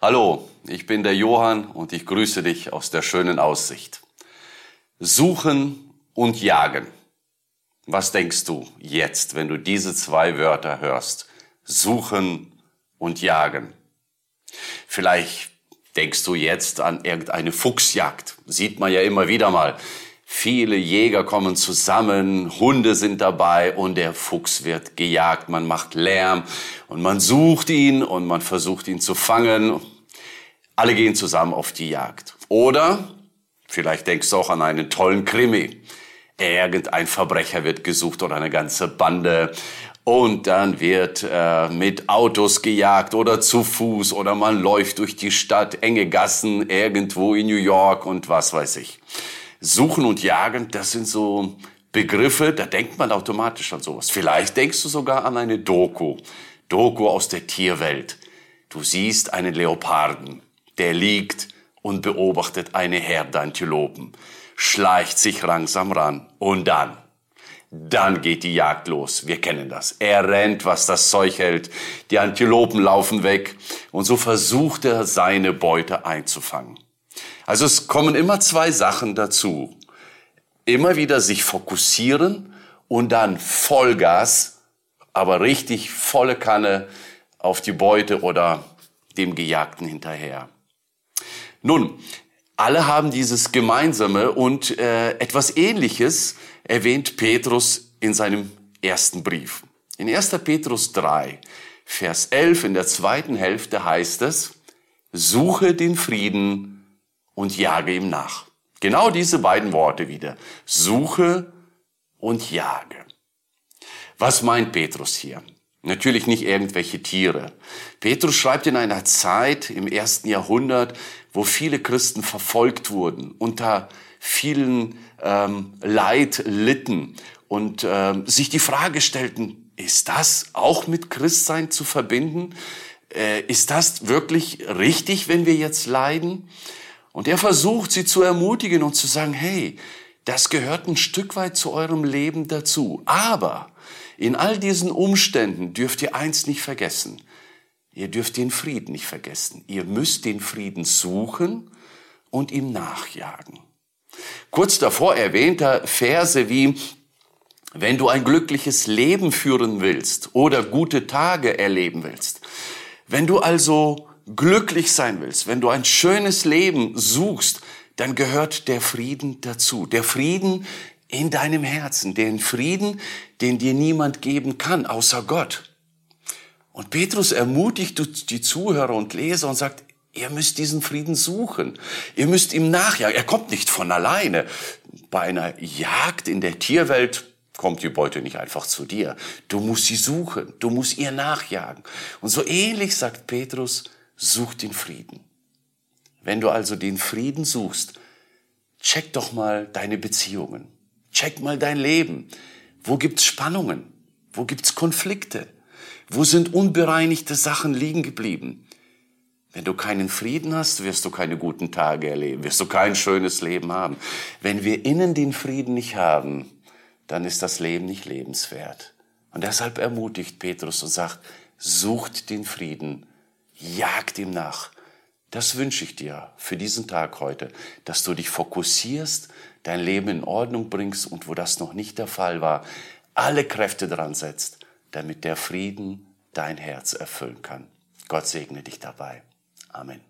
Hallo, ich bin der Johann und ich grüße dich aus der schönen Aussicht. Suchen und jagen. Was denkst du jetzt, wenn du diese zwei Wörter hörst? Suchen und jagen. Vielleicht denkst du jetzt an irgendeine Fuchsjagd. Sieht man ja immer wieder mal. Viele Jäger kommen zusammen, Hunde sind dabei und der Fuchs wird gejagt. Man macht Lärm und man sucht ihn und man versucht ihn zu fangen. Alle gehen zusammen auf die Jagd. Oder vielleicht denkst du auch an einen tollen Krimi. Irgendein Verbrecher wird gesucht oder eine ganze Bande. Und dann wird äh, mit Autos gejagt oder zu Fuß oder man läuft durch die Stadt, enge Gassen irgendwo in New York und was weiß ich. Suchen und Jagen, das sind so Begriffe, da denkt man automatisch an sowas. Vielleicht denkst du sogar an eine Doku. Doku aus der Tierwelt. Du siehst einen Leoparden, der liegt und beobachtet eine Herde Antilopen, schleicht sich langsam ran und dann, dann geht die Jagd los. Wir kennen das. Er rennt, was das Zeug hält. Die Antilopen laufen weg und so versucht er seine Beute einzufangen. Also es kommen immer zwei Sachen dazu. Immer wieder sich fokussieren und dann Vollgas, aber richtig volle Kanne auf die Beute oder dem Gejagten hinterher. Nun, alle haben dieses Gemeinsame und äh, etwas Ähnliches erwähnt Petrus in seinem ersten Brief. In 1. Petrus 3, Vers 11 in der zweiten Hälfte heißt es, suche den Frieden und jage ihm nach. Genau diese beiden Worte wieder. Suche und jage. Was meint Petrus hier? Natürlich nicht irgendwelche Tiere. Petrus schreibt in einer Zeit im ersten Jahrhundert, wo viele Christen verfolgt wurden, unter vielen ähm, Leid litten und ähm, sich die Frage stellten, ist das auch mit Christsein zu verbinden? Äh, ist das wirklich richtig, wenn wir jetzt leiden? Und er versucht sie zu ermutigen und zu sagen, hey, das gehört ein Stück weit zu eurem Leben dazu. Aber in all diesen Umständen dürft ihr eins nicht vergessen. Ihr dürft den Frieden nicht vergessen. Ihr müsst den Frieden suchen und ihm nachjagen. Kurz davor erwähnter Verse wie, wenn du ein glückliches Leben führen willst oder gute Tage erleben willst, wenn du also glücklich sein willst, wenn du ein schönes Leben suchst, dann gehört der Frieden dazu. Der Frieden in deinem Herzen, den Frieden, den dir niemand geben kann, außer Gott. Und Petrus ermutigt die Zuhörer und Leser und sagt, ihr müsst diesen Frieden suchen. Ihr müsst ihm nachjagen. Er kommt nicht von alleine. Bei einer Jagd in der Tierwelt kommt die Beute nicht einfach zu dir. Du musst sie suchen. Du musst ihr nachjagen. Und so ähnlich sagt Petrus, such den Frieden. Wenn du also den Frieden suchst, check doch mal deine Beziehungen. Check mal dein Leben. Wo gibt's Spannungen? Wo gibt's Konflikte? Wo sind unbereinigte Sachen liegen geblieben? Wenn du keinen Frieden hast, wirst du keine guten Tage erleben, wirst du kein schönes Leben haben. Wenn wir innen den Frieden nicht haben, dann ist das Leben nicht lebenswert. Und deshalb ermutigt Petrus und sagt, sucht den Frieden Jagd ihm nach. Das wünsche ich dir für diesen Tag heute, dass du dich fokussierst, dein Leben in Ordnung bringst und wo das noch nicht der Fall war, alle Kräfte dran setzt, damit der Frieden dein Herz erfüllen kann. Gott segne dich dabei. Amen.